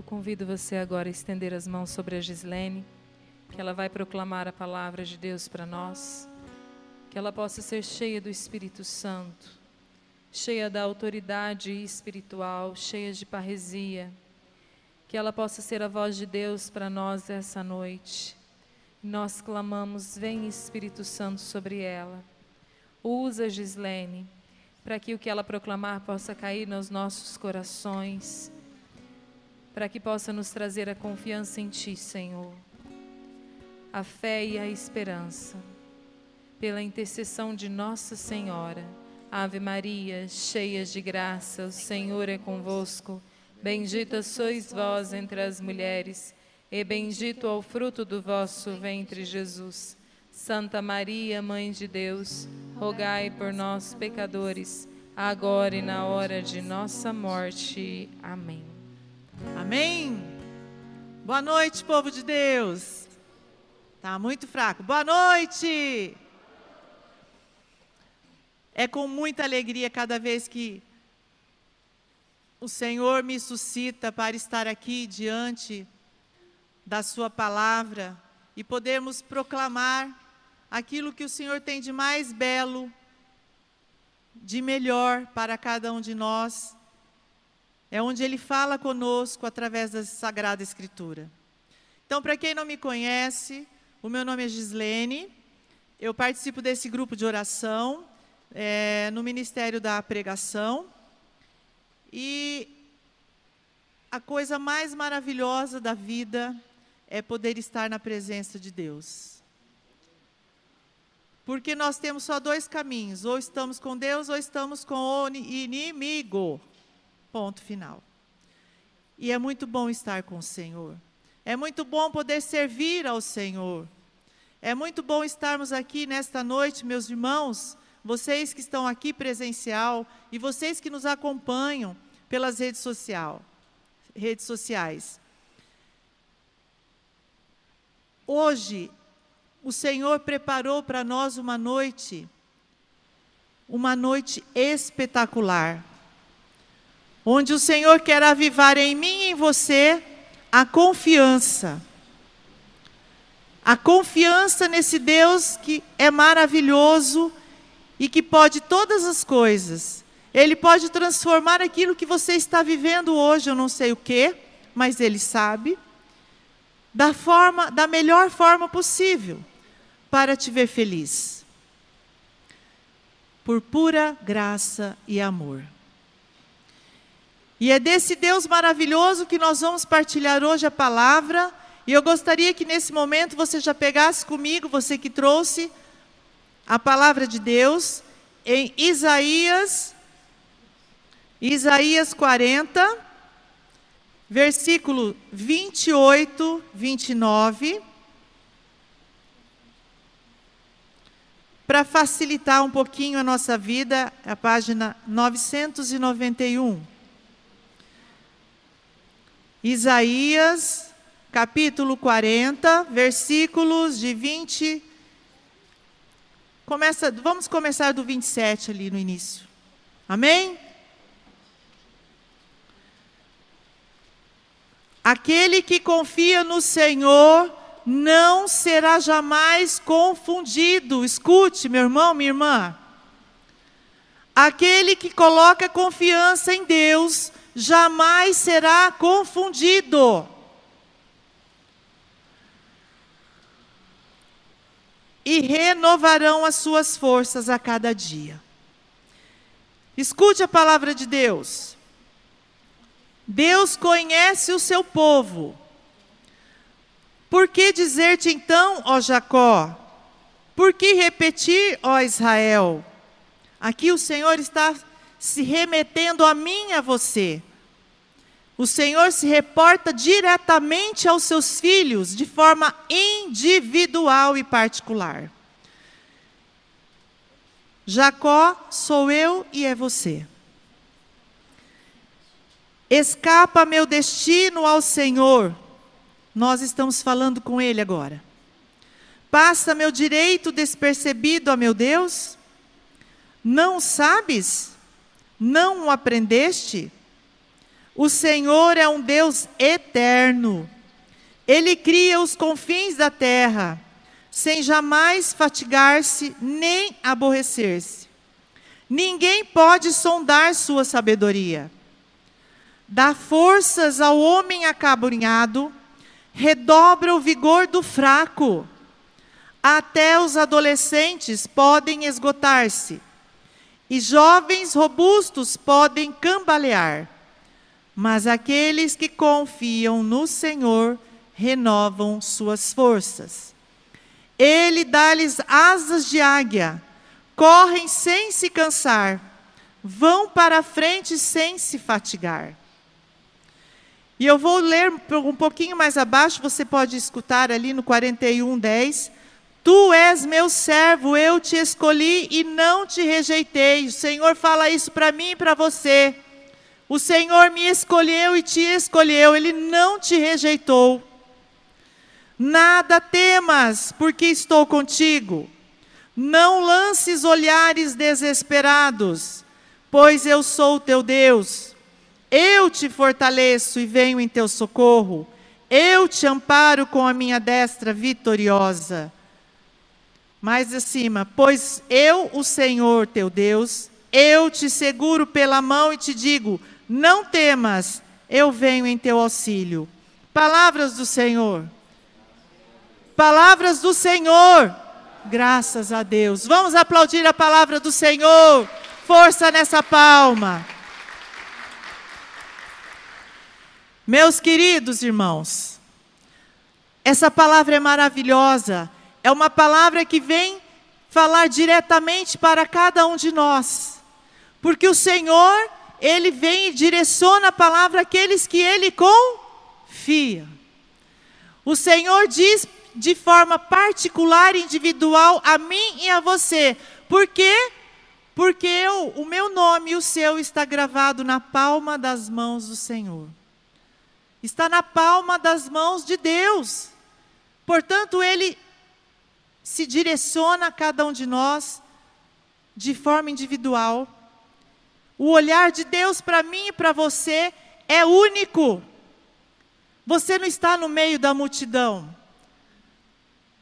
Eu convido você agora a estender as mãos sobre a Gislene, que ela vai proclamar a palavra de Deus para nós, que ela possa ser cheia do Espírito Santo, cheia da autoridade espiritual, cheia de parresia, que ela possa ser a voz de Deus para nós essa noite. Nós clamamos: Vem Espírito Santo sobre ela. Usa Gislene para que o que ela proclamar possa cair nos nossos corações, para que possa nos trazer a confiança em Ti, Senhor, a fé e a esperança. Pela intercessão de Nossa Senhora, Ave Maria, cheia de graça, o Senhor é convosco. Bendita sois vós entre as mulheres, e bendito é o fruto do vosso ventre, Jesus. Santa Maria, Mãe de Deus, rogai por nós, pecadores, agora e na hora de nossa morte. Amém. Amém. Boa noite, povo de Deus. Tá muito fraco. Boa noite. É com muita alegria cada vez que o Senhor me suscita para estar aqui diante da Sua palavra e podermos proclamar aquilo que o Senhor tem de mais belo, de melhor para cada um de nós. É onde Ele fala conosco através da Sagrada Escritura. Então, para quem não me conhece, o meu nome é Gislene, eu participo desse grupo de oração é, no Ministério da Pregação. E a coisa mais maravilhosa da vida é poder estar na presença de Deus. Porque nós temos só dois caminhos: ou estamos com Deus ou estamos com o inimigo. Ponto final. E é muito bom estar com o Senhor. É muito bom poder servir ao Senhor. É muito bom estarmos aqui nesta noite, meus irmãos, vocês que estão aqui presencial e vocês que nos acompanham pelas redes, social, redes sociais. Hoje o Senhor preparou para nós uma noite, uma noite espetacular, onde o Senhor quer avivar em mim e em você a confiança. A confiança nesse Deus que é maravilhoso e que pode todas as coisas. Ele pode transformar aquilo que você está vivendo hoje, eu não sei o que, mas ele sabe, da forma, da melhor forma possível para te ver feliz. Por pura graça e amor. E é desse Deus maravilhoso que nós vamos partilhar hoje a palavra. E eu gostaria que nesse momento você já pegasse comigo, você que trouxe a palavra de Deus, em Isaías, Isaías 40, versículo 28, 29. Para facilitar um pouquinho a nossa vida, a página 991. Isaías, capítulo 40, versículos de 20. Começa, vamos começar do 27 ali no início. Amém? Aquele que confia no Senhor não será jamais confundido. Escute, meu irmão, minha irmã. Aquele que coloca confiança em Deus jamais será confundido. E renovarão as suas forças a cada dia. Escute a palavra de Deus. Deus conhece o seu povo por que dizer-te então, ó Jacó? Por que repetir, ó Israel? Aqui o Senhor está se remetendo a mim e a você. O Senhor se reporta diretamente aos seus filhos, de forma individual e particular. Jacó sou eu e é você. Escapa meu destino ao Senhor, nós estamos falando com Ele agora. Passa meu direito despercebido a meu Deus? Não sabes? Não o aprendeste? O Senhor é um Deus eterno. Ele cria os confins da terra, sem jamais fatigar-se nem aborrecer-se. Ninguém pode sondar sua sabedoria. Dá forças ao homem acabrunhado, redobra o vigor do fraco. Até os adolescentes podem esgotar-se, e jovens robustos podem cambalear. Mas aqueles que confiam no Senhor renovam suas forças. Ele dá-lhes asas de águia, correm sem se cansar, vão para a frente sem se fatigar. E eu vou ler um pouquinho mais abaixo, você pode escutar ali no 41, 10. Tu és meu servo, eu te escolhi e não te rejeitei. O Senhor fala isso para mim e para você. O Senhor me escolheu e te escolheu, Ele não te rejeitou. Nada temas, porque estou contigo. Não lances olhares desesperados, pois eu sou teu Deus eu te fortaleço e venho em teu socorro. Eu te amparo com a minha destra vitoriosa. Mais acima, pois eu, o Senhor teu Deus, eu te seguro pela mão e te digo: não temas, eu venho em teu auxílio. Palavras do Senhor. Palavras do Senhor. Graças a Deus. Vamos aplaudir a palavra do Senhor. Força nessa palma. Meus queridos irmãos, essa palavra é maravilhosa, é uma palavra que vem falar diretamente para cada um de nós, porque o Senhor, Ele vem e direciona a palavra àqueles que Ele confia. O Senhor diz de forma particular individual a mim e a você, por quê? Porque eu, o meu nome e o seu está gravado na palma das mãos do Senhor está na palma das mãos de Deus. Portanto, Ele se direciona a cada um de nós de forma individual. O olhar de Deus para mim e para você é único. Você não está no meio da multidão.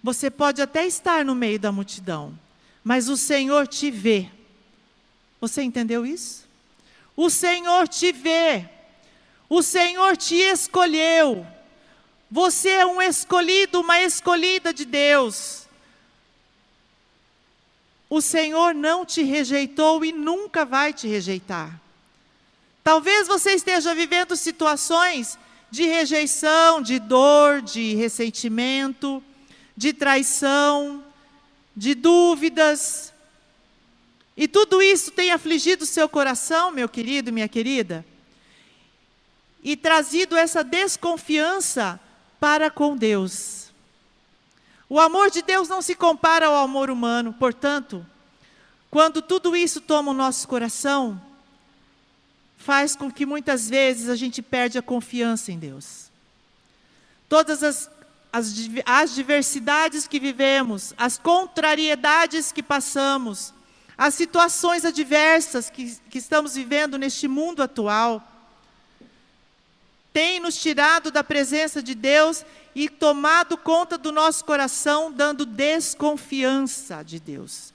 Você pode até estar no meio da multidão, mas o Senhor te vê. Você entendeu isso? O Senhor te vê. O Senhor te escolheu. Você é um escolhido, uma escolhida de Deus. O Senhor não te rejeitou e nunca vai te rejeitar. Talvez você esteja vivendo situações de rejeição, de dor, de ressentimento, de traição, de dúvidas. E tudo isso tem afligido seu coração, meu querido, minha querida e trazido essa desconfiança para com Deus. O amor de Deus não se compara ao amor humano, portanto, quando tudo isso toma o nosso coração, faz com que muitas vezes a gente perde a confiança em Deus. Todas as, as, as diversidades que vivemos, as contrariedades que passamos, as situações adversas que, que estamos vivendo neste mundo atual, tem nos tirado da presença de Deus e tomado conta do nosso coração, dando desconfiança de Deus.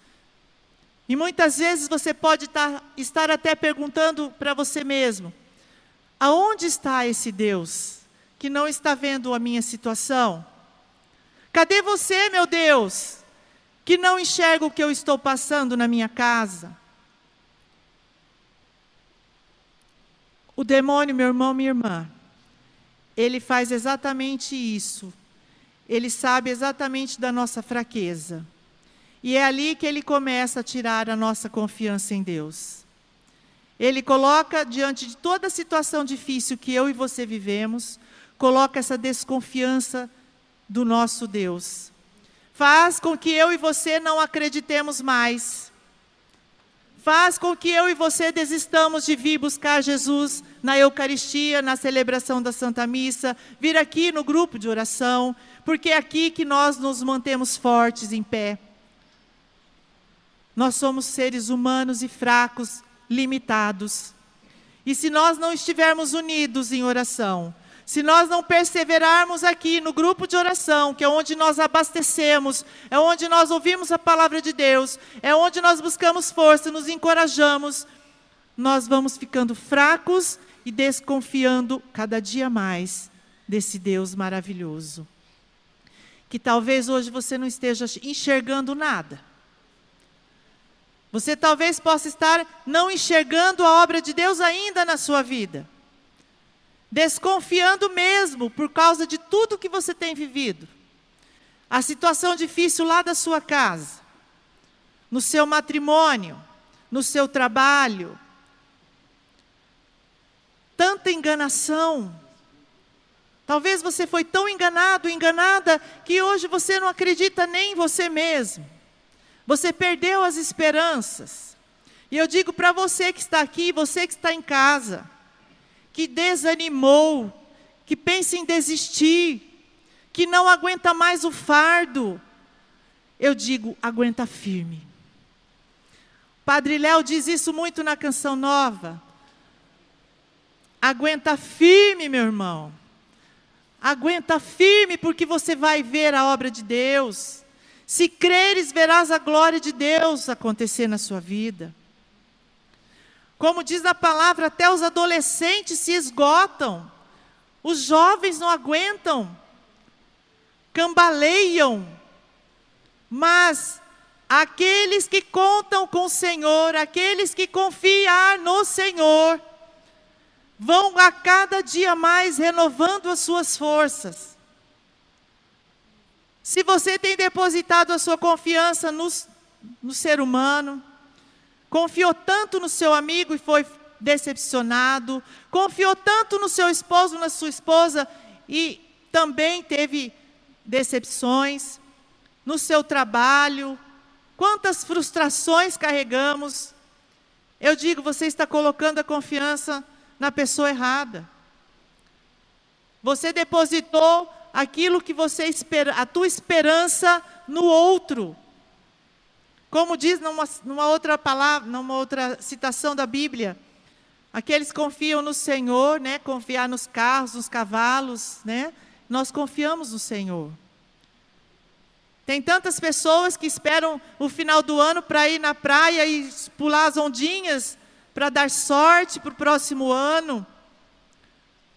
E muitas vezes você pode estar, estar até perguntando para você mesmo: aonde está esse Deus que não está vendo a minha situação? Cadê você, meu Deus, que não enxerga o que eu estou passando na minha casa? O demônio, meu irmão, minha irmã, ele faz exatamente isso. Ele sabe exatamente da nossa fraqueza. E é ali que ele começa a tirar a nossa confiança em Deus. Ele coloca diante de toda a situação difícil que eu e você vivemos, coloca essa desconfiança do nosso Deus. Faz com que eu e você não acreditemos mais faz com que eu e você desistamos de vir buscar Jesus na Eucaristia, na celebração da Santa Missa, vir aqui no grupo de oração, porque é aqui que nós nos mantemos fortes em pé. Nós somos seres humanos e fracos, limitados. E se nós não estivermos unidos em oração, se nós não perseverarmos aqui no grupo de oração, que é onde nós abastecemos, é onde nós ouvimos a palavra de Deus, é onde nós buscamos força, nos encorajamos, nós vamos ficando fracos e desconfiando cada dia mais desse Deus maravilhoso. Que talvez hoje você não esteja enxergando nada. Você talvez possa estar não enxergando a obra de Deus ainda na sua vida. Desconfiando mesmo por causa de tudo que você tem vivido. A situação difícil lá da sua casa, no seu matrimônio, no seu trabalho, tanta enganação. Talvez você foi tão enganado, enganada, que hoje você não acredita nem em você mesmo. Você perdeu as esperanças. E eu digo para você que está aqui, você que está em casa, que desanimou, que pensa em desistir, que não aguenta mais o fardo, eu digo, aguenta firme. Padre Léo diz isso muito na canção nova. Aguenta firme, meu irmão. Aguenta firme, porque você vai ver a obra de Deus. Se creres, verás a glória de Deus acontecer na sua vida. Como diz a palavra, até os adolescentes se esgotam, os jovens não aguentam, cambaleiam, mas aqueles que contam com o Senhor, aqueles que confiam no Senhor, vão a cada dia mais renovando as suas forças. Se você tem depositado a sua confiança no, no ser humano, confiou tanto no seu amigo e foi decepcionado, confiou tanto no seu esposo, na sua esposa e também teve decepções, no seu trabalho, quantas frustrações carregamos. Eu digo, você está colocando a confiança na pessoa errada. Você depositou aquilo que você espera, a tua esperança no outro. Como diz numa, numa outra palavra, numa outra citação da Bíblia, aqueles que confiam no Senhor, né, confiar nos carros, nos cavalos, né? Nós confiamos no Senhor. Tem tantas pessoas que esperam o final do ano para ir na praia e pular as ondinhas, para dar sorte para o próximo ano.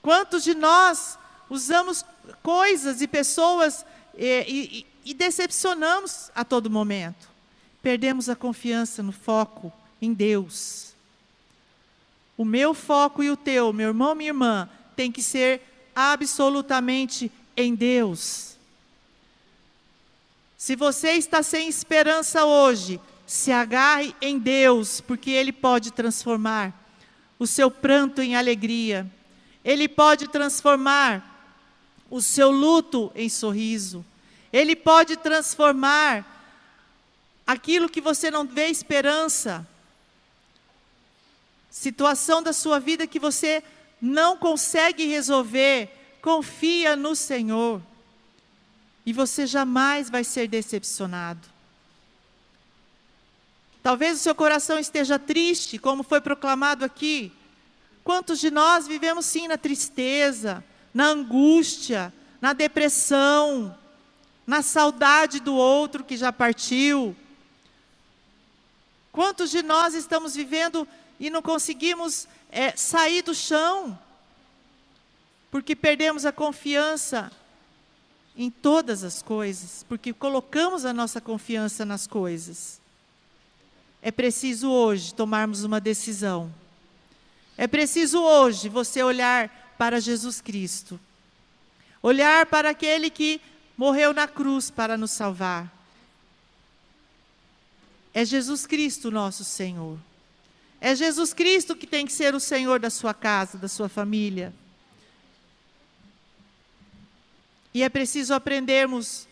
Quantos de nós usamos coisas e pessoas e, e, e decepcionamos a todo momento? Perdemos a confiança no foco em Deus. O meu foco e o teu, meu irmão, minha irmã, tem que ser absolutamente em Deus. Se você está sem esperança hoje, se agarre em Deus, porque Ele pode transformar o seu pranto em alegria, Ele pode transformar o seu luto em sorriso, Ele pode transformar aquilo que você não vê esperança, situação da sua vida que você não consegue resolver, confia no Senhor, e você jamais vai ser decepcionado. Talvez o seu coração esteja triste, como foi proclamado aqui. Quantos de nós vivemos sim na tristeza, na angústia, na depressão, na saudade do outro que já partiu? Quantos de nós estamos vivendo e não conseguimos é, sair do chão? Porque perdemos a confiança em todas as coisas, porque colocamos a nossa confiança nas coisas. É preciso hoje tomarmos uma decisão. É preciso hoje você olhar para Jesus Cristo. Olhar para aquele que morreu na cruz para nos salvar. É Jesus Cristo nosso Senhor. É Jesus Cristo que tem que ser o Senhor da sua casa, da sua família. E é preciso aprendermos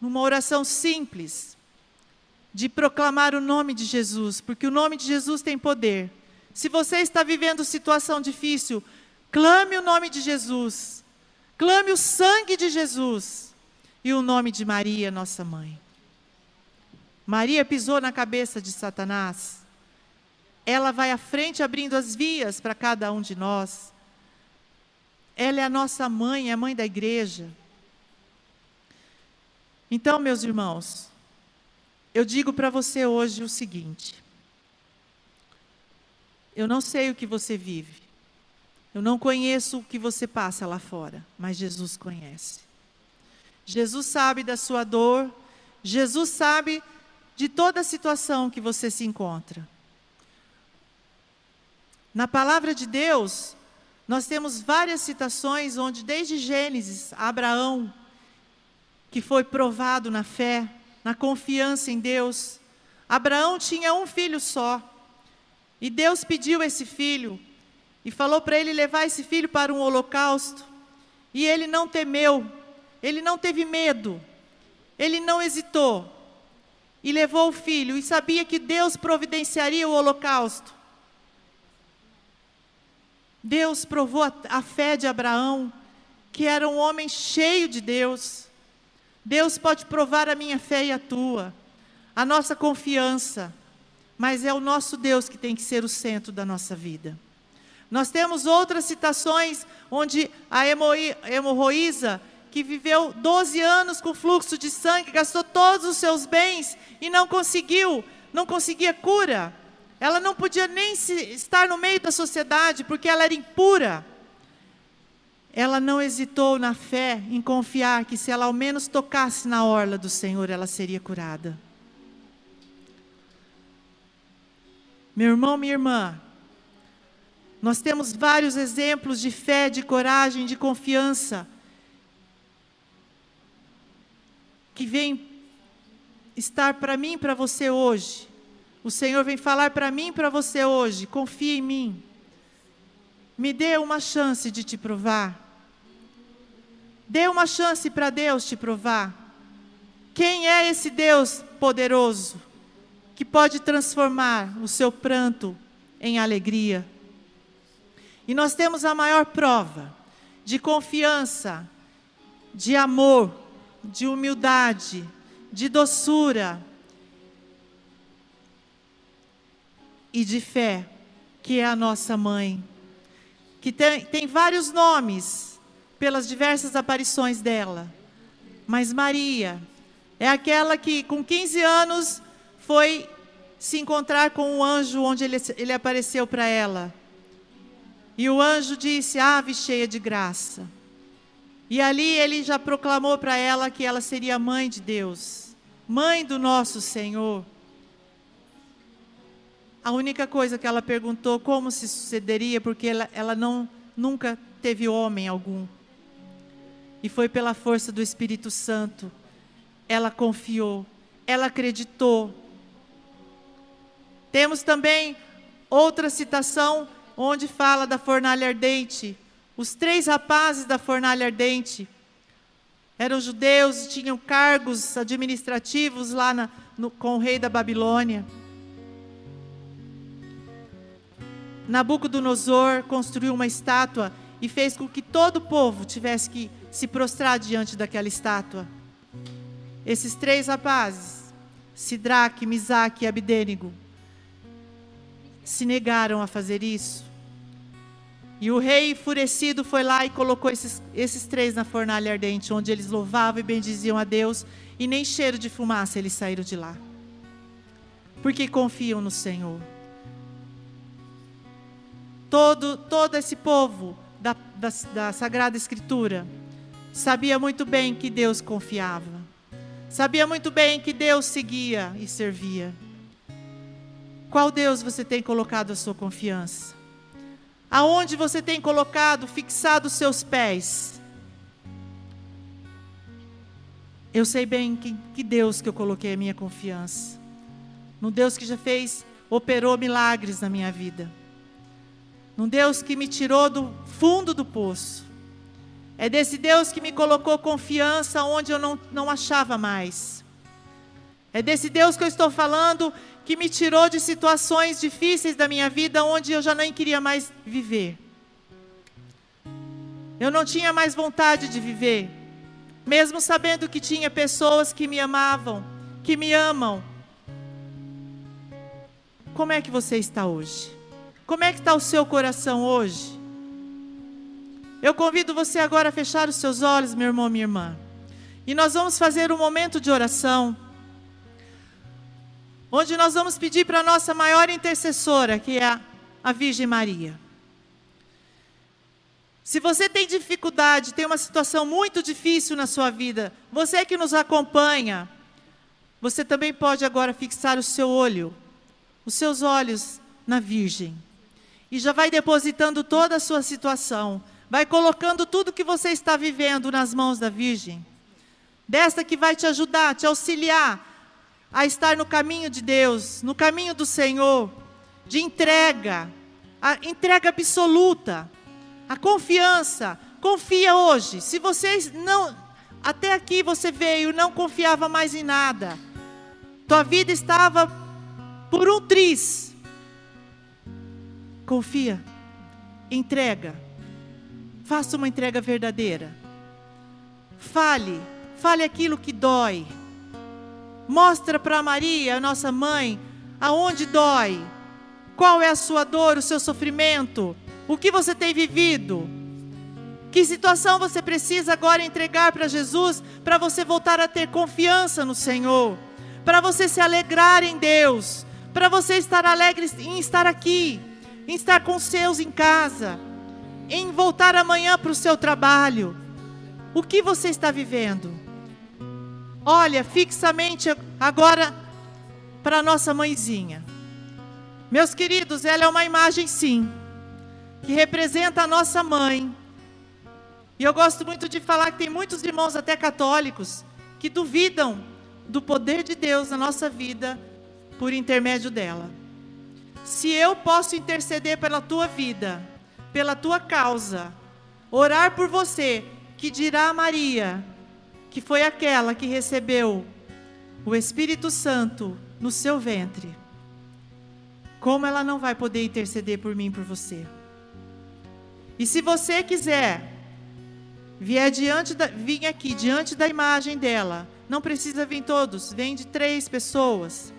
numa oração simples, de proclamar o nome de Jesus, porque o nome de Jesus tem poder. Se você está vivendo situação difícil, clame o nome de Jesus. Clame o sangue de Jesus e o nome de Maria, nossa mãe. Maria pisou na cabeça de Satanás. ela vai à frente abrindo as vias para cada um de nós. Ela é a nossa mãe, é a mãe da igreja. Então, meus irmãos, eu digo para você hoje o seguinte: eu não sei o que você vive, eu não conheço o que você passa lá fora, mas Jesus conhece. Jesus sabe da sua dor, Jesus sabe de toda a situação que você se encontra. Na palavra de Deus, nós temos várias citações onde, desde Gênesis, Abraão, que foi provado na fé, na confiança em Deus, Abraão tinha um filho só. E Deus pediu esse filho e falou para ele levar esse filho para um holocausto. E ele não temeu, ele não teve medo, ele não hesitou. E levou o filho e sabia que Deus providenciaria o holocausto. Deus provou a, fé de Abraão, que era um homem cheio de Deus. Deus pode provar a minha fé e a tua, a nossa confiança, mas é o nosso Deus que tem que ser o centro da nossa vida. Nós temos outras citações onde a hemorroísa, que viveu 12 anos com fluxo de sangue, gastou todos os seus bens e não conseguiu, não conseguia cura. Ela não podia nem se, estar no meio da sociedade porque ela era impura. Ela não hesitou na fé em confiar que se ela ao menos tocasse na orla do Senhor, ela seria curada. Meu irmão, minha irmã, nós temos vários exemplos de fé, de coragem, de confiança que vem estar para mim e para você hoje. O Senhor vem falar para mim e para você hoje: confia em mim. Me dê uma chance de te provar. Dê uma chance para Deus te provar. Quem é esse Deus poderoso que pode transformar o seu pranto em alegria? E nós temos a maior prova de confiança, de amor, de humildade, de doçura, e de fé, que é a nossa mãe, que tem, tem vários nomes pelas diversas aparições dela, mas Maria é aquela que com 15 anos foi se encontrar com o anjo onde ele, ele apareceu para ela. E o anjo disse: Ave cheia de graça. E ali ele já proclamou para ela que ela seria mãe de Deus, mãe do nosso Senhor. A única coisa que ela perguntou como se sucederia, porque ela, ela não nunca teve homem algum. E foi pela força do Espírito Santo. Ela confiou, ela acreditou. Temos também outra citação onde fala da fornalha ardente. Os três rapazes da fornalha ardente eram judeus e tinham cargos administrativos lá na, no, com o rei da Babilônia. Nabucodonosor construiu uma estátua e fez com que todo o povo tivesse que se prostrar diante daquela estátua. Esses três rapazes, Sidraque, Misaque e Abdênigo, se negaram a fazer isso. E o rei enfurecido foi lá e colocou esses, esses três na fornalha ardente, onde eles louvavam e bendiziam a Deus, e nem cheiro de fumaça eles saíram de lá. Porque confiam no Senhor todo, todo esse povo da, da, da Sagrada Escritura sabia muito bem que Deus confiava, sabia muito bem que Deus seguia e servia. Qual Deus você tem colocado a sua confiança? Aonde você tem colocado, fixado os seus pés? Eu sei bem que, que Deus que eu coloquei a minha confiança. No Deus que já fez, operou milagres na minha vida. Num Deus que me tirou do fundo do poço. É desse Deus que me colocou confiança onde eu não, não achava mais. É desse Deus que eu estou falando que me tirou de situações difíceis da minha vida onde eu já nem queria mais viver. Eu não tinha mais vontade de viver, mesmo sabendo que tinha pessoas que me amavam, que me amam. como é que você está hoje? Como é que está o seu coração hoje? Eu convido você agora a fechar os seus olhos, meu irmão, minha irmã. E nós vamos fazer um momento de oração, onde nós vamos pedir para a nossa maior intercessora, que é a, a Virgem Maria. Se você tem dificuldade, tem uma situação muito difícil na sua vida, você que nos acompanha, você também pode agora fixar o seu olho, os seus olhos na Virgem. E já vai depositando toda a sua situação, vai colocando tudo que você está vivendo nas mãos da Virgem. Desta que vai te ajudar, te auxiliar a estar no caminho de Deus, no caminho do Senhor, de entrega, a entrega absoluta, a confiança. Confia hoje. Se você não até aqui você veio, não confiava mais em nada. Tua vida estava por um triz. Confia. Entrega. Faça uma entrega verdadeira. Fale, fale aquilo que dói. Mostra para Maria, nossa mãe, aonde dói. Qual é a sua dor, o seu sofrimento? O que você tem vivido? Que situação você precisa agora entregar para Jesus para você voltar a ter confiança no Senhor? para você se alegrar em Deus, para você estar alegre em estar aqui, em estar com seus em casa, em voltar amanhã para o seu trabalho. O que você está vivendo? Olha fixamente agora para nossa mãezinha. Meus queridos, ela é uma imagem sim, que representa a nossa mãe. E eu gosto muito de falar que tem muitos irmãos até católicos que duvidam do poder de Deus na nossa vida por intermédio dela. Se eu posso interceder pela tua vida, pela tua causa, orar por você, que dirá a Maria, que foi aquela que recebeu o Espírito Santo no seu ventre. Como ela não vai poder interceder por mim por você? E se você quiser vier diante da, vir aqui diante da imagem dela, não precisa vir todos, vem de três pessoas.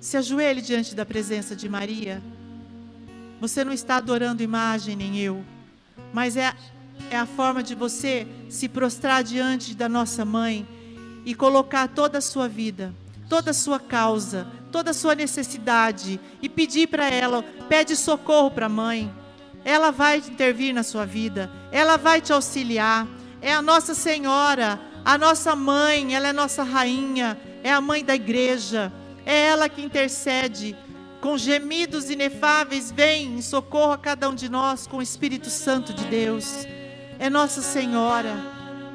Se ajoelhe diante da presença de Maria. Você não está adorando imagem nem eu, mas é, é a forma de você se prostrar diante da nossa mãe e colocar toda a sua vida, toda a sua causa, toda a sua necessidade e pedir para ela, pede socorro para a mãe. Ela vai intervir na sua vida, ela vai te auxiliar é a Nossa Senhora, a nossa mãe, ela é nossa rainha, é a mãe da igreja, é ela que intercede com gemidos inefáveis, vem em socorro a cada um de nós com o Espírito Santo de Deus. É Nossa Senhora.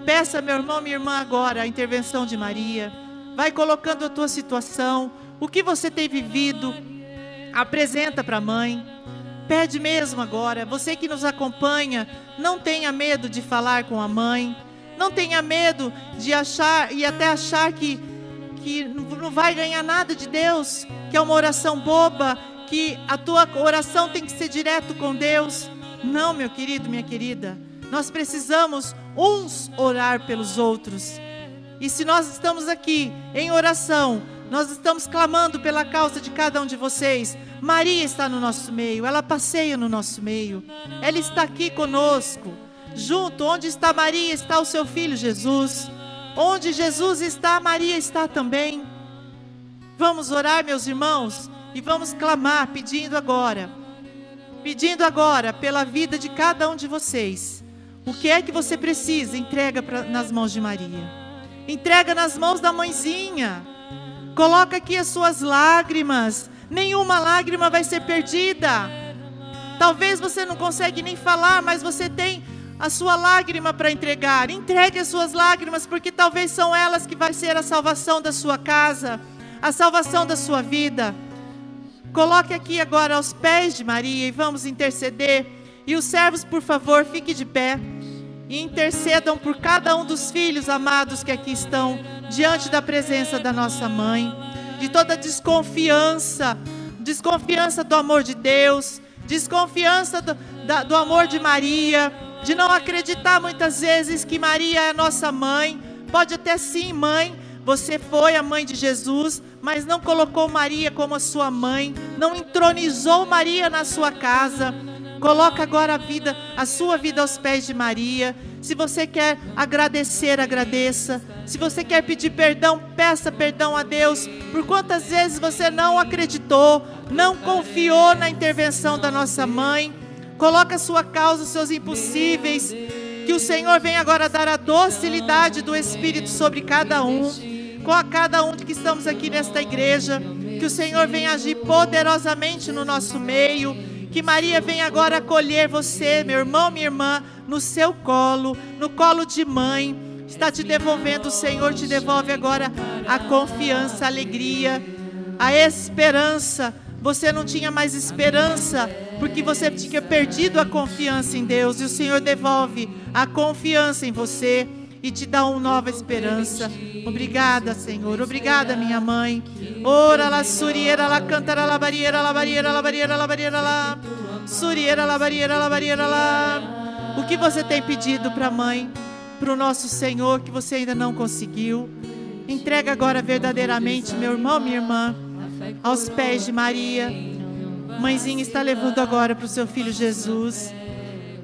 Peça, meu irmão, minha irmã, agora a intervenção de Maria. Vai colocando a tua situação, o que você tem vivido, apresenta para a mãe. Pede mesmo agora. Você que nos acompanha, não tenha medo de falar com a mãe. Não tenha medo de achar e até achar que, que não vai ganhar nada de Deus, que é uma oração boba, que a tua oração tem que ser direto com Deus. Não, meu querido, minha querida. Nós precisamos uns orar pelos outros. E se nós estamos aqui em oração, nós estamos clamando pela causa de cada um de vocês. Maria está no nosso meio, ela passeia no nosso meio, ela está aqui conosco. Junto, onde está Maria, está o seu filho Jesus. Onde Jesus está, Maria está também. Vamos orar, meus irmãos, e vamos clamar, pedindo agora, pedindo agora pela vida de cada um de vocês. O que é que você precisa? Entrega pra, nas mãos de Maria. Entrega nas mãos da mãezinha. Coloca aqui as suas lágrimas nenhuma lágrima vai ser perdida. Talvez você não consegue nem falar, mas você tem a sua lágrima para entregar. Entregue as suas lágrimas, porque talvez são elas que vai ser a salvação da sua casa, a salvação da sua vida. Coloque aqui agora aos pés de Maria e vamos interceder. E os servos, por favor, fiquem de pé e intercedam por cada um dos filhos amados que aqui estão diante da presença da nossa mãe de toda desconfiança, desconfiança do amor de Deus, desconfiança do, da, do amor de Maria, de não acreditar muitas vezes que Maria é nossa mãe. Pode até sim, mãe, Você foi a mãe de Jesus, mas não colocou Maria como a sua mãe, não entronizou Maria na sua casa. Coloca agora a vida, a sua vida aos pés de Maria. Se você quer agradecer, agradeça. Se você quer pedir perdão, peça perdão a Deus. Por quantas vezes você não acreditou, não confiou na intervenção da nossa mãe? Coloca a sua causa, os seus impossíveis. Que o Senhor venha agora dar a docilidade do Espírito sobre cada um, com a cada um que estamos aqui nesta igreja. Que o Senhor venha agir poderosamente no nosso meio. Que Maria venha agora acolher você, meu irmão, minha irmã, no seu colo, no colo de mãe. Está te devolvendo, o Senhor te devolve agora a confiança, a alegria, a esperança você não tinha mais esperança, porque você tinha perdido a confiança em Deus, e o Senhor devolve a confiança em você e te dá uma nova esperança. Obrigada, Senhor. Obrigada, minha mãe. Ora la suriera la cantara la barriera la barriera la barriera la barriera la suriera la barriera la barriera la. O que você tem pedido para a mãe, para o nosso Senhor que você ainda não conseguiu? Entrega agora verdadeiramente, meu irmão, minha irmã aos pés de Maria. Mãezinha está levando agora para o seu filho Jesus.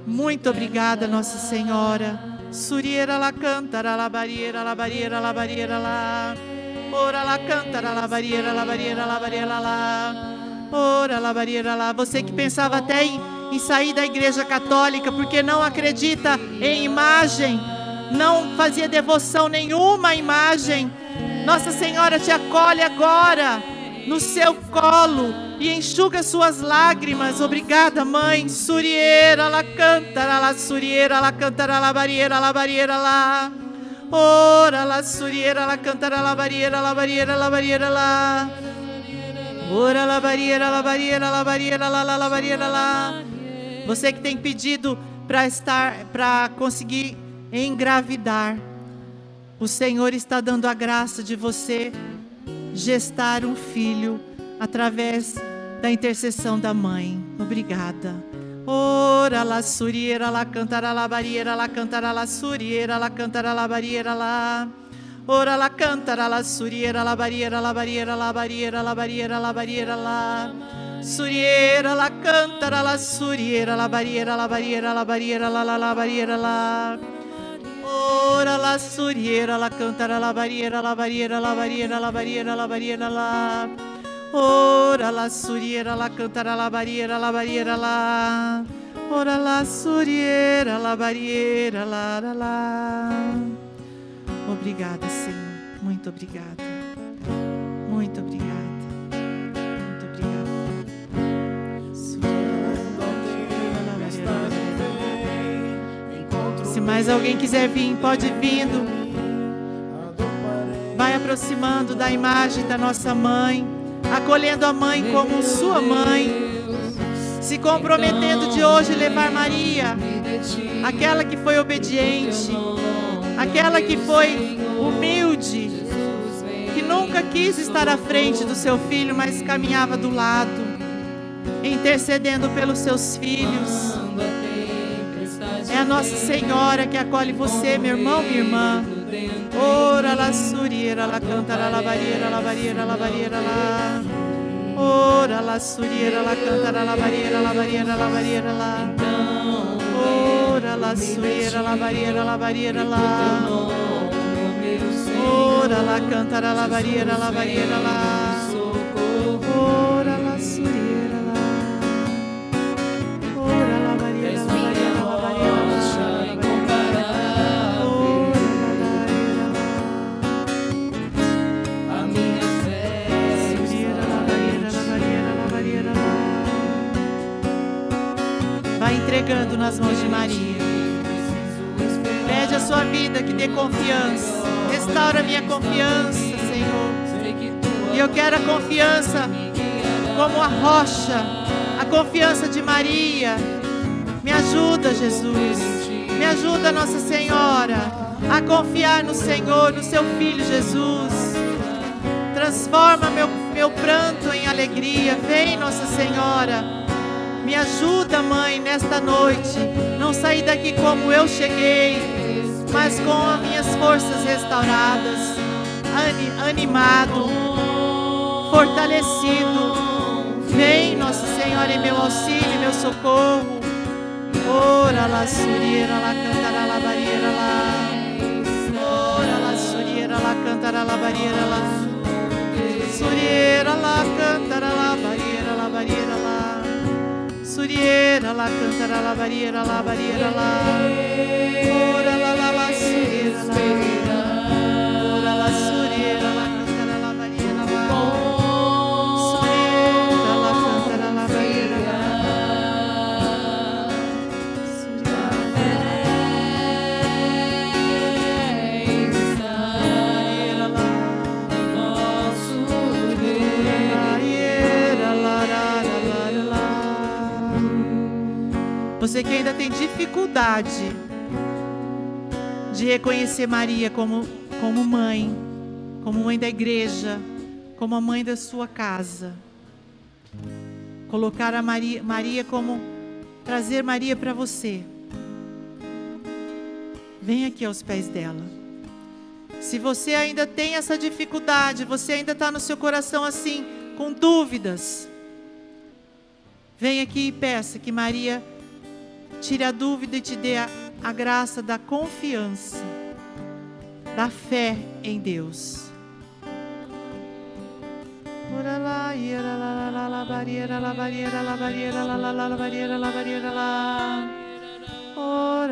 Muito obrigada, Nossa Senhora. Suriera la cantara la barriera, la barriera, la barriera la. Ora la cantara la barriera, la barriera, la barriera la. Ora la barriera lá. Você que pensava até em, em sair da igreja católica porque não acredita em imagem, não fazia devoção nenhuma à imagem. Nossa Senhora te acolhe agora no seu colo e enxuga suas lágrimas. Obrigada, mãe. Surieira, la cantara, la surieira, la cantara, la barriera, la barriera, la. Ora, la surieira, la cantara, la barriera, la barriera, la barriera, la. Ora, la barriera, la barriera, la barriera, la, la, barriera, la. Você que tem pedido para estar, para conseguir engravidar. O Senhor está dando a graça de você gestar um filho através da intercessão da mãe. Obrigada. Ora la suriera la cantara la barriera la cantara la suriera la cantara la barriera la Ora la cantara la suriera la barriera la barriera la barriera la barriera la barriera la Suriera la cantara la suriera la barriera la barriera la barriera la la la barriera la Ora la suriera, la cantara, la barriera, la barriera, la barriera, la barriera, la barriera, la. Ora la suriera, la cantara, la barriera, la barriera, la. Ora la suriera, la barriera, la, la, la. Obrigada, Senhor. Muito obrigada. Muito obrigada. Se mais alguém quiser vir, pode vindo. Vai aproximando da imagem da nossa mãe, acolhendo a mãe como sua mãe, se comprometendo de hoje levar Maria, aquela que foi obediente, aquela que foi humilde, que nunca quis estar à frente do seu filho, mas caminhava do lado, intercedendo pelos seus filhos. É a Nossa Senhora que acolhe você, meu irmão, minha irmã. Ora la suriera, la cantara la barriera, la barriera, la barriera, la. Ora la suriera, la cantara la barriera, la barriera, la barriera, la. Ora la suriera, la barriera, la barriera, la. Ora la cantara la barriera, la barriera, la. Entregando nas mãos de Maria. Pede a sua vida que dê confiança. Restaura minha confiança, Senhor. E eu quero a confiança como a rocha, a confiança de Maria. Me ajuda, Jesus. Me ajuda, Nossa Senhora, a confiar no Senhor, no seu Filho Jesus. Transforma meu, meu pranto em alegria. Vem, Nossa Senhora. Me ajuda, mãe, nesta noite. Não sair daqui como eu cheguei, mas com as minhas forças restauradas. animado, fortalecido. Vem, Nosso Senhor, em meu auxílio, meu socorro. Ora la surieira, la cantará la barreira lá. Ora la surieira, la cantará la barreira lá. Surieira, la cantará la barreira, la barreira lá. Surieira, la cantará la barreira, la barreira lá. Ora la la Você que ainda tem dificuldade de reconhecer Maria como, como mãe, como mãe da igreja, como a mãe da sua casa. Colocar a Maria, Maria como trazer Maria para você. Vem aqui aos pés dela. Se você ainda tem essa dificuldade, você ainda está no seu coração assim, com dúvidas, vem aqui e peça que Maria tire a dúvida e te dê a, a graça da confiança, da fé em Deus. Ora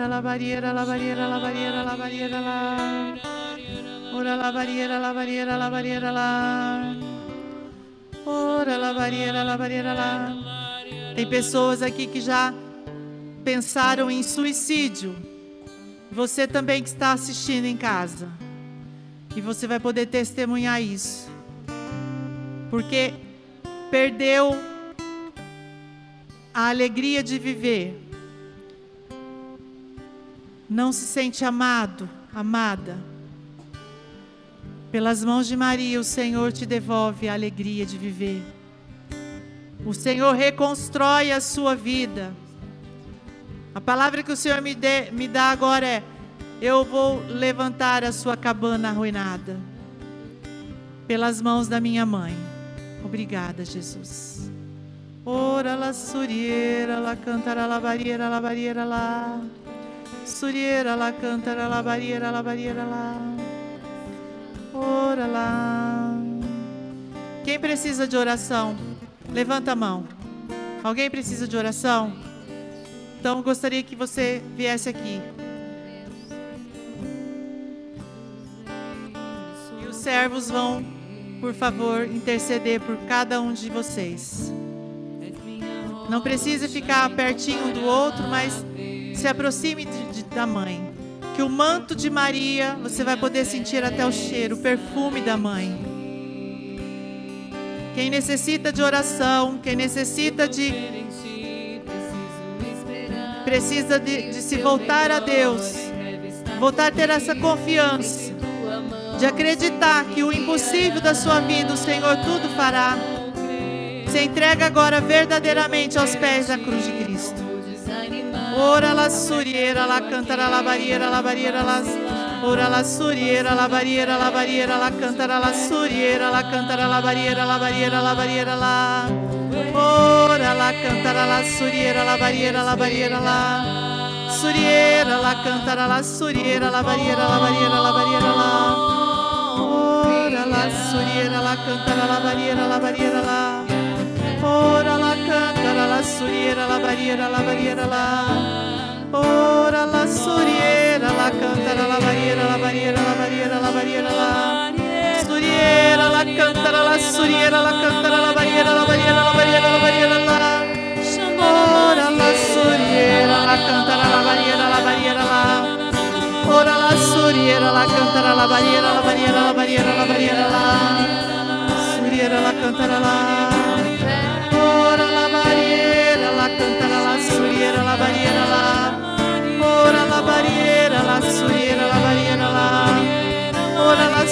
la barriera, la barriera, la barriera, la barriera, la. Ora la barriera, la barriera, la barriera, la. Ora la barriera, la barriera, la. Tem pessoas aqui que já pensaram em suicídio. Você também que está assistindo em casa. E você vai poder testemunhar isso. Porque perdeu a alegria de viver não se sente amado, amada. Pelas mãos de Maria, o Senhor te devolve a alegria de viver. O Senhor reconstrói a sua vida. A palavra que o Senhor me, dê, me dá agora é: Eu vou levantar a sua cabana arruinada. Pelas mãos da minha mãe. Obrigada, Jesus. Ora la surieira, la cantará la barreira, la barreira lá. Surieira lá, cantara lá, barieira lá, barieira lá. Ora lá. Quem precisa de oração? Levanta a mão. Alguém precisa de oração? Então gostaria que você viesse aqui. E os servos vão, por favor, interceder por cada um de vocês. Não precisa ficar pertinho do outro, mas se aproxime de, de, da mãe. Que o manto de Maria, você vai poder sentir até o cheiro, o perfume da mãe. Quem necessita de oração, quem necessita de. Precisa de, de se voltar a Deus, voltar a ter essa confiança, de acreditar que o impossível da sua vida, o Senhor tudo fará. Se entrega agora verdadeiramente aos pés da cruz de Cristo. Ora la surieira, la cantara la barriera, la barriera, la Ora la surieira, la barriera, la barriera, la cantara la surieira, la cantara la barriera, la barriera, la barriera, la Ora la cantara la surieira, la barriera, la barriera, la Surieira, la cantara la surieira, la barriera, la barriera, la barriera, la Ora la surieira, la cantara la barriera, la barriera, la Ora la cantara la surieira, la barriera, la barriera, la Ora la surieira, la cantara la barriera, la barriera, la barriera, la barriera, la cantara la surieira, la cantara la barriera, la barriera, la barriera, la barriera, la Ora la surieira, la cantara la barriera, la barriera, la Ora la surieira, la cantara la barriera, la barriera, la barriera, la barriera, la Surieira, la cantara la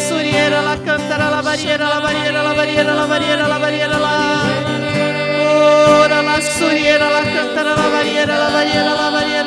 suriera, la cantara la barriera, la barriera, la barriera, la barriera, la barriera la. Ora la suriera, la cantara la barriera, la barriera, la barriera,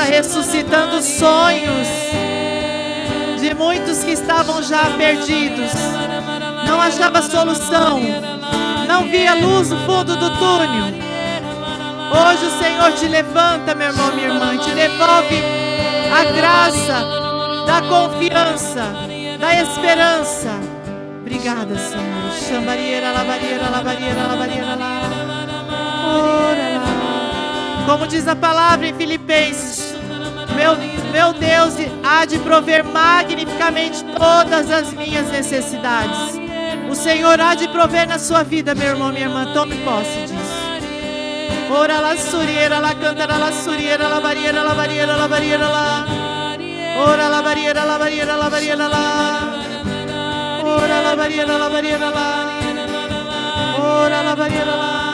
está ressuscitando sonhos de muitos que estavam já perdidos. Não achava solução. Não via luz no fundo do túnel. Hoje o Senhor te levanta, meu irmão, minha irmã, te devolve a graça da confiança, da esperança. Obrigada, Senhor. Chambarieira, labarieira, labarieira, labarieira, lá. Como diz a palavra em Filipenses, meu, meu Deus há de prover magnificamente todas as minhas necessidades. O Senhor há de prover na sua vida, meu irmão, minha irmã. Tome posse disso. Ora la surieira, la cantara la surieira, la barriera, la barriera, la barriera, la. Ora la barriera, la barriera, la barriera, la. Ora la barriera, la barriera, la. Ora la barriera, la.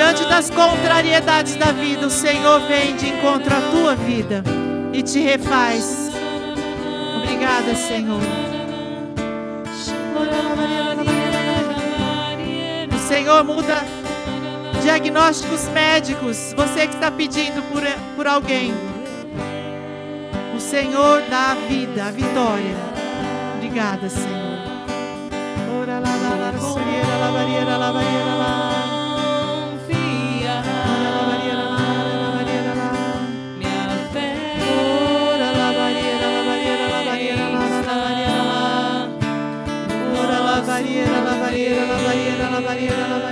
Diante das contrariedades da vida, o Senhor vem de encontro à tua vida e te refaz. Obrigada, Senhor. O Senhor muda diagnósticos médicos. Você que está pedindo por, por alguém. O Senhor dá a vida, a vitória. Obrigada, Senhor. Ora lá, lá, lá, surieira, lá, barieira, lá, barieira, lá. Barieira, lá, barieira,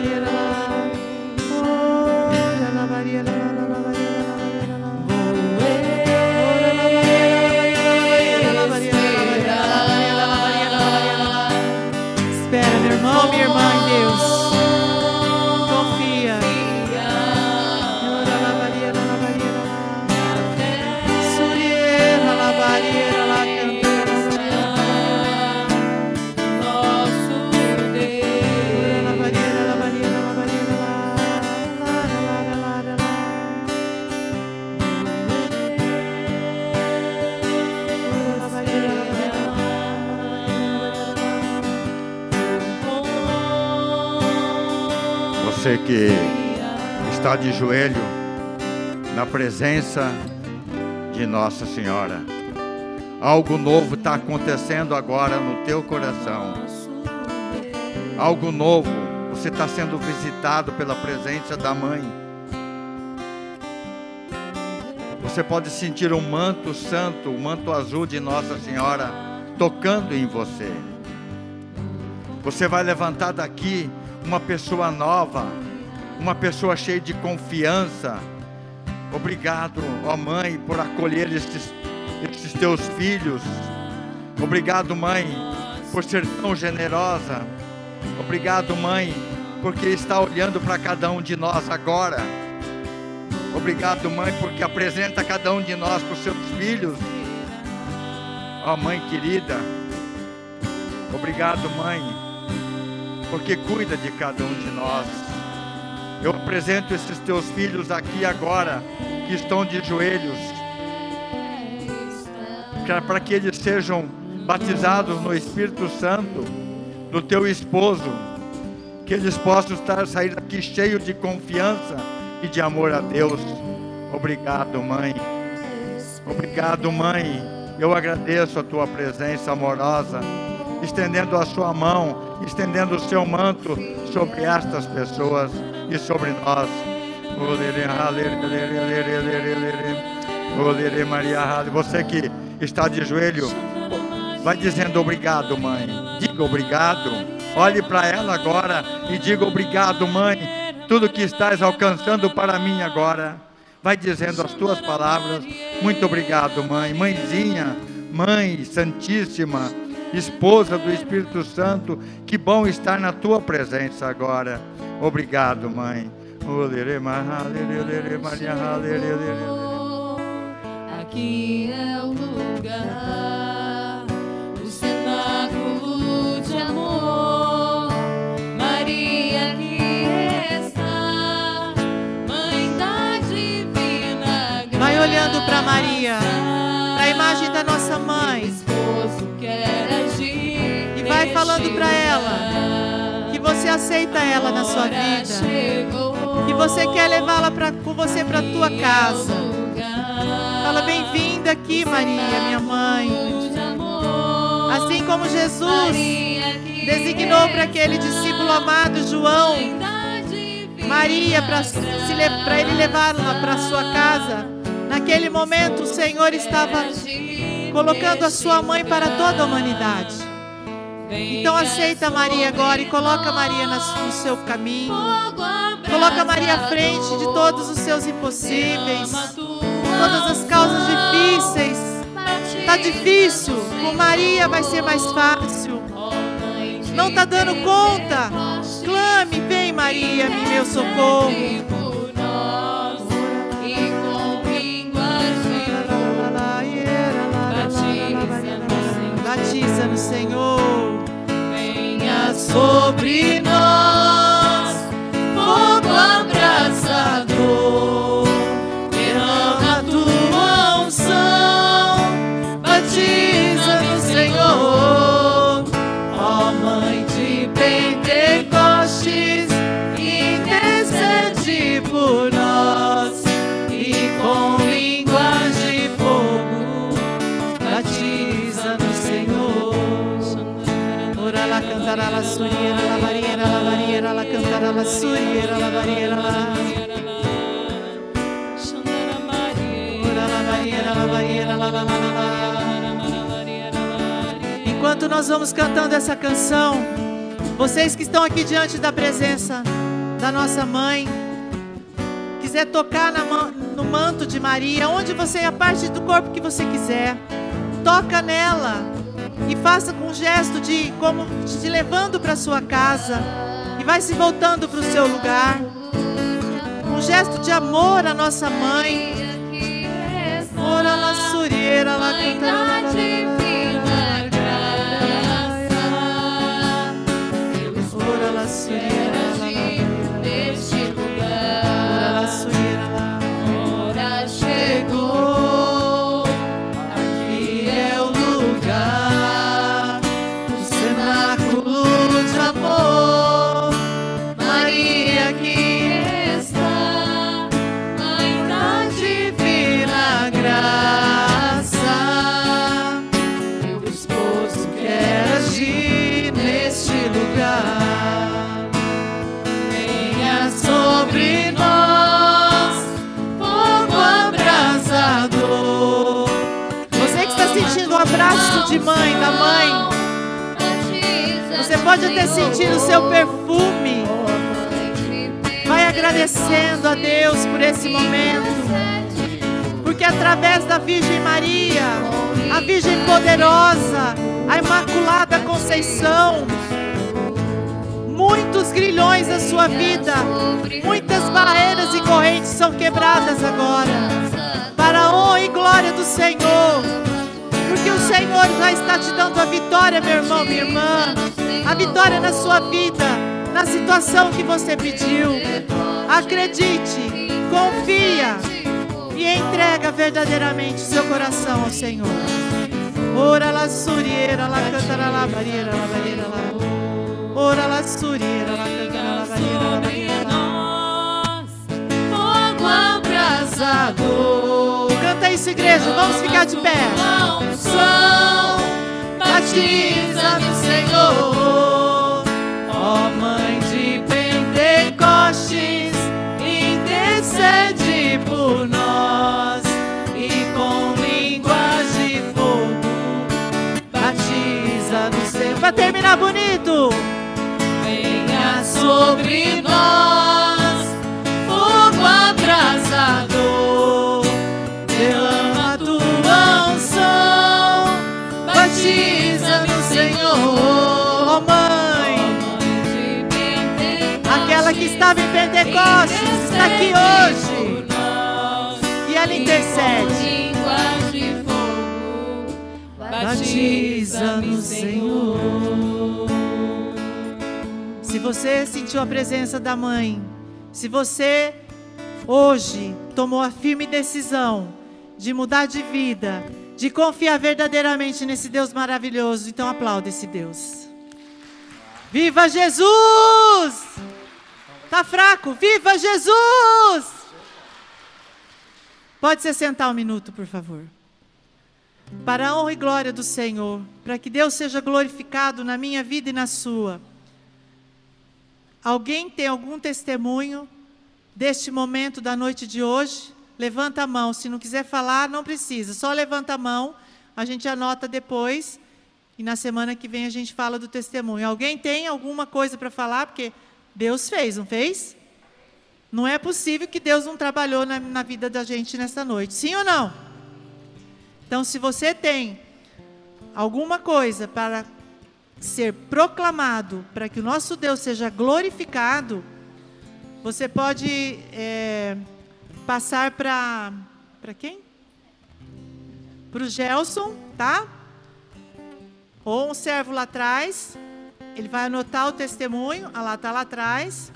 Você que está de joelho na presença de Nossa Senhora. Algo novo está acontecendo agora no teu coração. Algo novo. Você está sendo visitado pela presença da Mãe. Você pode sentir o manto santo, o manto azul de Nossa Senhora tocando em você. Você vai levantar daqui uma pessoa nova, uma pessoa cheia de confiança. Obrigado, ó Mãe, por acolher estes, estes teus filhos. Obrigado, Mãe, por ser tão generosa. Obrigado, Mãe, porque está olhando para cada um de nós agora. Obrigado, Mãe, porque apresenta cada um de nós para os seus filhos. Ó Mãe querida, obrigado, Mãe porque cuida de cada um de nós. Eu apresento esses teus filhos aqui agora, que estão de joelhos, para que eles sejam batizados no Espírito Santo do teu esposo, que eles possam estar, sair daqui cheios de confiança e de amor a Deus. Obrigado, mãe. Obrigado, mãe. Eu agradeço a tua presença amorosa, estendendo a sua mão, estendendo o seu manto sobre estas pessoas e sobre nós. Você que está de joelho, vai dizendo obrigado, mãe. Diga obrigado. Olhe para ela agora e diga obrigado, mãe. Tudo que estás alcançando para mim agora. Vai dizendo as tuas palavras. Muito obrigado, mãe. Mãezinha, mãe santíssima, esposa do Espírito Santo, que bom estar na tua presença agora. Obrigado, mãe. Aqui é o lugar, o cenáculo de amor. Maria aqui está, Mãe da Divina olhando para Maria, para a imagem da nossa mãe, falando para ela que você aceita ela na sua vida, que você quer levá-la pra- com você para tua casa. Fala bem-vinda aqui, Maria, minha mãe. Assim como Jesus designou para aquele discípulo amado João, Maria para ele levá-la para sua casa. Naquele momento, o Senhor estava colocando a sua mãe para toda a humanidade. Então aceita Maria agora e coloca Maria no seu caminho. Coloca Maria à frente de todos os seus impossíveis, todas as causas difíceis. Tá difícil, com Maria vai ser mais fácil. Não tá dando conta? Clame, vem Maria, em meu socorro. Batiza no Senhor. Sobre nós, variera, la suriera, la variera, la. Enquanto nós vamos cantando essa canção, vocês que estão aqui diante da presença da nossa mãe, quiser tocar na no manto de Maria, onde você, a parte do corpo que você quiser, toca nela e faça com um gesto de como te levando para sua casa vai se voltando para o seu lugar. Um gesto de amor à nossa mãe. Ora la surieira, la cantará, mãe, da mãe, você pode até sentir o seu perfume. Vai agradecendo a Deus por esse momento. Porque através da Virgem Maria, a Virgem poderosa, a Imaculada Conceição, muitos grilhões da sua vida, muitas barreiras e correntes são quebradas agora. Para a honra e glória do Senhor. Porque o Senhor já está te dando a vitória, meu irmão, minha irmã. A vitória na sua vida, na situação que você pediu. Acredite, confia e entrega verdadeiramente seu coração ao Senhor. Ora la surieira, la cantará la barreira, la barreira, la. Ora la surieira, la cantará la barreira, la barreira, la. Fogo abrasador. Canta isso, igreja, vamos ficar de pé. Unção batiza-me, Senhor. Ó Mãe de Pentecostes, intercede por nós e com línguas de fogo batiza no seu. Pra terminar bonito. Venha sobre nós, em Pentecostes está aqui hoje. E ela intercede. Batiza-me, Senhor. Se você sentiu a presença da mãe, se você hoje tomou a firme decisão de mudar de vida, de confiar verdadeiramente nesse Deus maravilhoso. Então aplauda esse Deus. Viva Jesus! Tá fraco? Viva Jesus! Pode se sentar um minuto, por favor. Para a honra e glória do Senhor, para que Deus seja glorificado na minha vida e na sua. Alguém tem algum testemunho deste momento da noite de hoje? Levanta a mão. Se não quiser falar, não precisa. Só levanta a mão. A gente anota depois. E na semana que vem a gente fala do testemunho. Alguém tem alguma coisa para falar? Porque Deus fez, não fez? Não é possível que Deus não trabalhou na, na vida da gente nessa noite. Sim ou não? Então, se você tem alguma coisa para ser proclamado, para que o nosso Deus seja glorificado, você pode é, passar para. Para quem? Para o Gelson, tá? Ou um servo lá atrás. Ele vai anotar o testemunho. Ah lá, está lá atrás.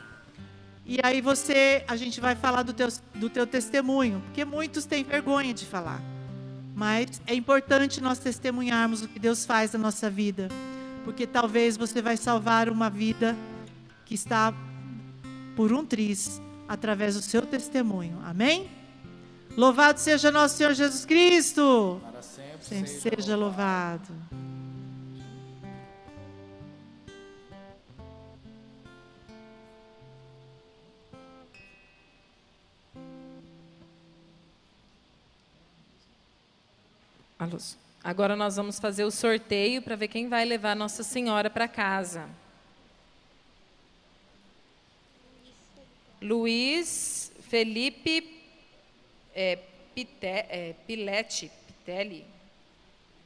E aí você, a gente vai falar do teu, do teu testemunho, porque muitos têm vergonha de falar. Mas é importante nós testemunharmos o que Deus faz na nossa vida, porque talvez você vai salvar uma vida que está por um triz através do seu testemunho. Amém? Louvado seja nosso Senhor Jesus Cristo. Para sempre, sempre seja, seja louvado. Agora nós vamos fazer o sorteio para ver quem vai levar Nossa Senhora para casa. Luiz Felipe é, Pite, é, Pilete, Pitelli.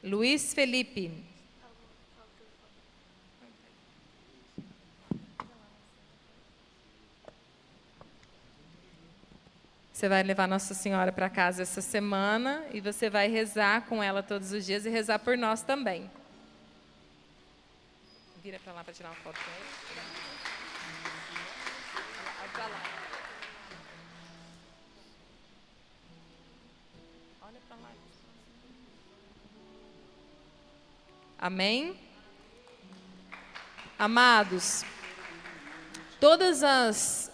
Luiz Felipe. Você vai levar Nossa Senhora para casa essa semana e você vai rezar com ela todos os dias e rezar por nós também. Vira para lá para tirar uma foto com. Amém? Amados, todas as,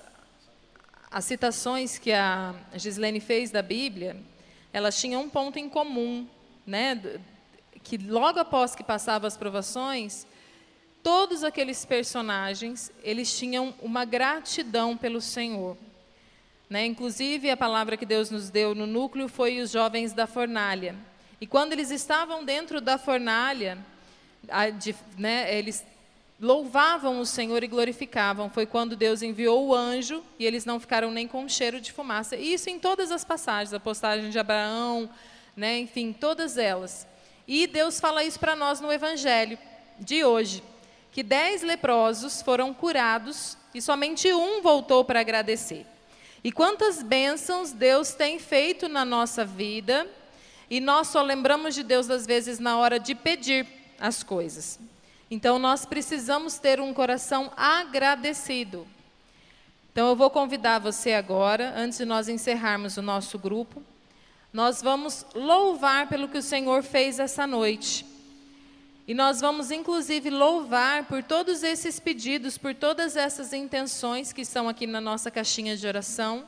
as citações que a Gislene fez da Bíblia, elas tinham um ponto em comum, né? Que logo após que passavam as provações, todos aqueles personagens, eles tinham uma gratidão pelo Senhor. Né? Inclusive, a palavra que Deus nos deu no núcleo foi os jovens da fornalha. E quando eles estavam dentro da fornalha, a, de, né, eles louvavam o Senhor e glorificavam. Foi quando Deus enviou o anjo e eles não ficaram nem com cheiro de fumaça. E isso em todas as passagens, a postagem de Abraão, né, enfim, todas elas. E Deus fala isso para nós no Evangelho de hoje que dez leprosos foram curados e somente um voltou para agradecer. E quantas bênçãos Deus tem feito na nossa vida, e nós só lembramos de Deus às vezes na hora de pedir as coisas. Então nós precisamos ter um coração agradecido. Então eu vou convidar você agora, antes de nós encerrarmos o nosso grupo, nós vamos louvar pelo que o Senhor fez essa noite. E nós vamos, inclusive, louvar por todos esses pedidos, por todas essas intenções que estão aqui na nossa caixinha de oração,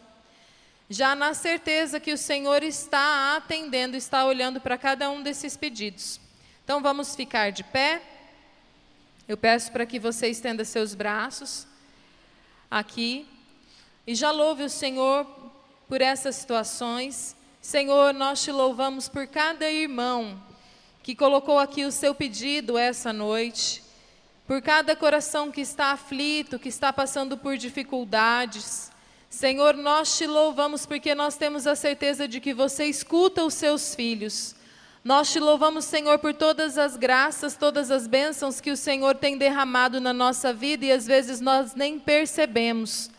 já na certeza que o Senhor está atendendo, está olhando para cada um desses pedidos. Então, vamos ficar de pé. Eu peço para que você estenda seus braços aqui e já louve o Senhor por essas situações. Senhor, nós te louvamos por cada irmão que colocou aqui o seu pedido essa noite, por cada coração que está aflito, que está passando por dificuldades. Senhor, nós te louvamos porque nós temos a certeza de que você escuta os seus filhos. Nós te louvamos, Senhor, por todas as graças, todas as bênçãos que o Senhor tem derramado na nossa vida e às vezes nós nem percebemos.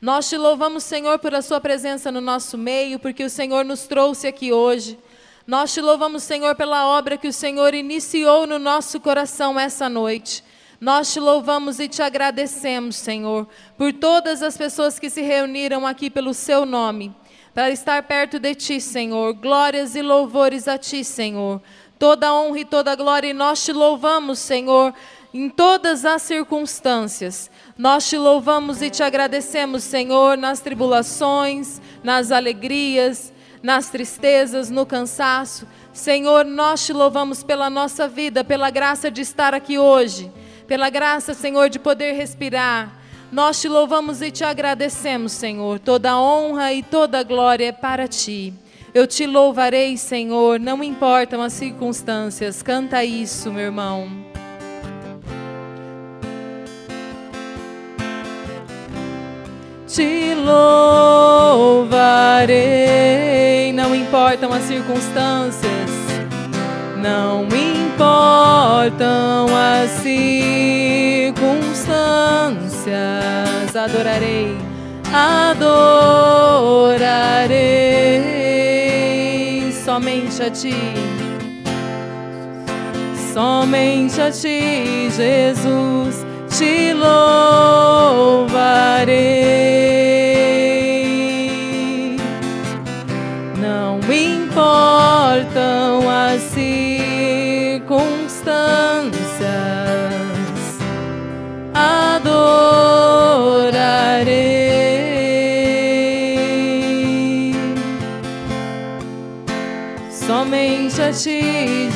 Nós te louvamos, Senhor, por a sua presença no nosso meio, porque o Senhor nos trouxe aqui hoje. Nós te louvamos, Senhor, pela obra que o Senhor iniciou no nosso coração essa noite. Nós te louvamos e te agradecemos, Senhor, por todas as pessoas que se reuniram aqui pelo seu nome. Para estar perto de Ti, Senhor. Glórias e louvores a Ti, Senhor. Toda honra e toda glória, e nós te louvamos, Senhor, em todas as circunstâncias. Nós te louvamos e te agradecemos, Senhor, nas tribulações, nas alegrias, nas tristezas, no cansaço. Senhor, nós te louvamos pela nossa vida, pela graça de estar aqui hoje, pela graça, Senhor, de poder respirar. Nós te louvamos e te agradecemos, Senhor. Toda honra e toda glória é para ti. Eu te louvarei, Senhor, não importam as circunstâncias. Canta isso, meu irmão. Te louvarei, não importam as circunstâncias. Não importam as circunstâncias. Adorarei, adorarei somente a Ti. Somente a Ti, Jesus, te louvarei.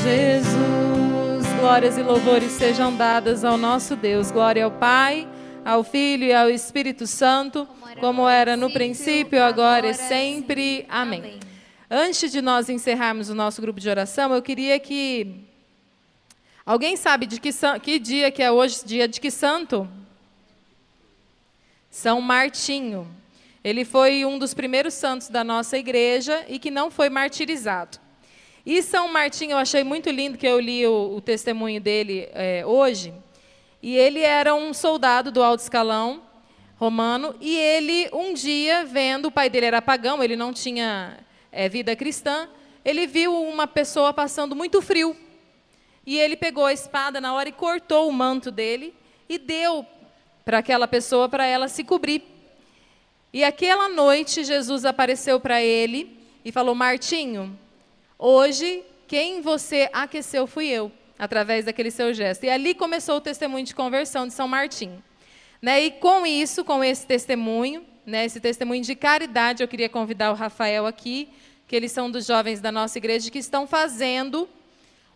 Jesus, glórias e louvores sejam dadas ao nosso Deus. Glória ao Pai, ao Filho e ao Espírito Santo, como era no princípio, agora e sempre. Amém. Antes de nós encerrarmos o nosso grupo de oração, eu queria que. Alguém sabe de que, que dia que é hoje, dia de que santo? São Martinho. Ele foi um dos primeiros santos da nossa igreja e que não foi martirizado. E São Martinho, eu achei muito lindo que eu li o, o testemunho dele eh, hoje. E ele era um soldado do alto escalão romano. E ele, um dia, vendo, o pai dele era pagão, ele não tinha eh, vida cristã, ele viu uma pessoa passando muito frio. E ele pegou a espada na hora e cortou o manto dele e deu para aquela pessoa, para ela se cobrir. E aquela noite, Jesus apareceu para ele e falou: Martinho, hoje quem você aqueceu fui eu, através daquele seu gesto. E ali começou o testemunho de conversão de São Martinho. Né? E com isso, com esse testemunho, né, esse testemunho de caridade, eu queria convidar o Rafael aqui, que eles são dos jovens da nossa igreja que estão fazendo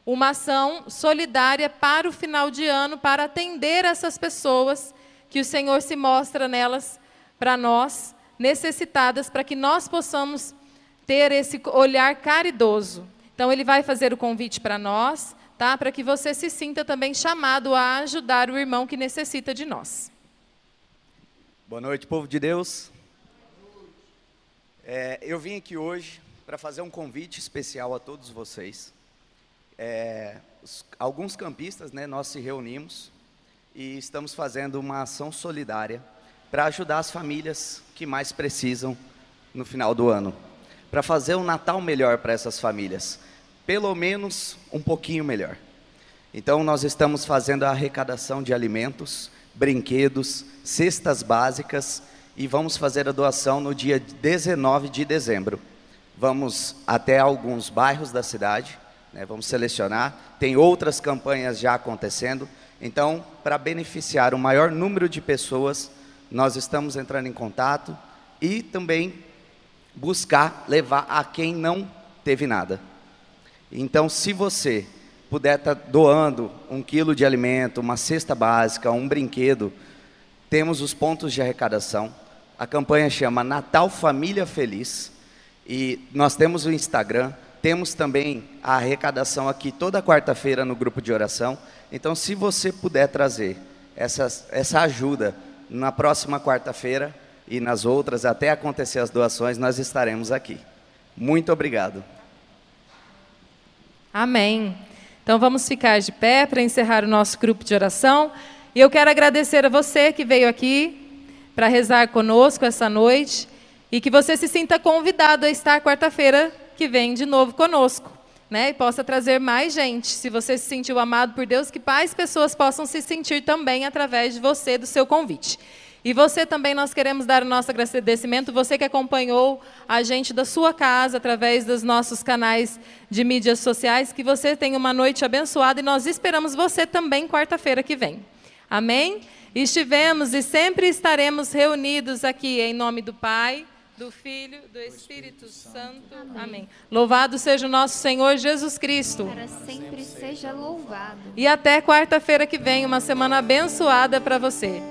uma ação solidária para o final de ano, para atender essas pessoas que o Senhor se mostra nelas para nós, necessitadas, para que nós possamos ter esse olhar caridoso. Então, ele vai fazer o convite para nós, tá? para que você se sinta também chamado a ajudar o irmão que necessita de nós. Boa noite, povo de Deus. É, eu vim aqui hoje para fazer um convite especial a todos vocês. É, os- alguns campistas, né, nós se reunimos e estamos fazendo uma ação solidária para ajudar as famílias que mais precisam no final do ano, para fazer um Natal melhor para essas famílias, pelo menos um pouquinho melhor. Então, nós estamos fazendo a arrecadação de alimentos, brinquedos, cestas básicas e vamos fazer a doação no dia 19 de dezembro. Vamos até alguns bairros da cidade, né, vamos selecionar. Tem outras campanhas já acontecendo. Então, para beneficiar o maior número de pessoas, nós estamos entrando em contato e também buscar levar a quem não teve nada. Então, se você puder estar doando um quilo de alimento, uma cesta básica, um brinquedo, temos os pontos de arrecadação. A campanha chama Natal Família Feliz. E nós temos o Instagram, temos também a arrecadação aqui toda quarta-feira no grupo de oração. Então, se você puder trazer essa, essa ajuda na próxima quarta-feira e nas outras, até acontecer as doações, nós estaremos aqui. Muito obrigado. Amém. Então vamos ficar de pé para encerrar o nosso grupo de oração. E eu quero agradecer a você que veio aqui para rezar conosco essa noite e que você se sinta convidado a estar quarta-feira que vem de novo conosco, né? E possa trazer mais gente. Se você se sentiu amado por Deus, que mais pessoas possam se sentir também através de você, do seu convite. E você também, nós queremos dar o nosso agradecimento, você que acompanhou a gente da sua casa, através dos nossos canais de mídias sociais, que você tenha uma noite abençoada e nós esperamos você também quarta-feira que vem. Amém? Estivemos e sempre estaremos reunidos aqui em nome do Pai, do Filho, do Espírito Santo. Amém. Amém. Louvado seja o nosso Senhor Jesus Cristo. Para sempre seja louvado. E até quarta-feira que vem, uma semana abençoada para você.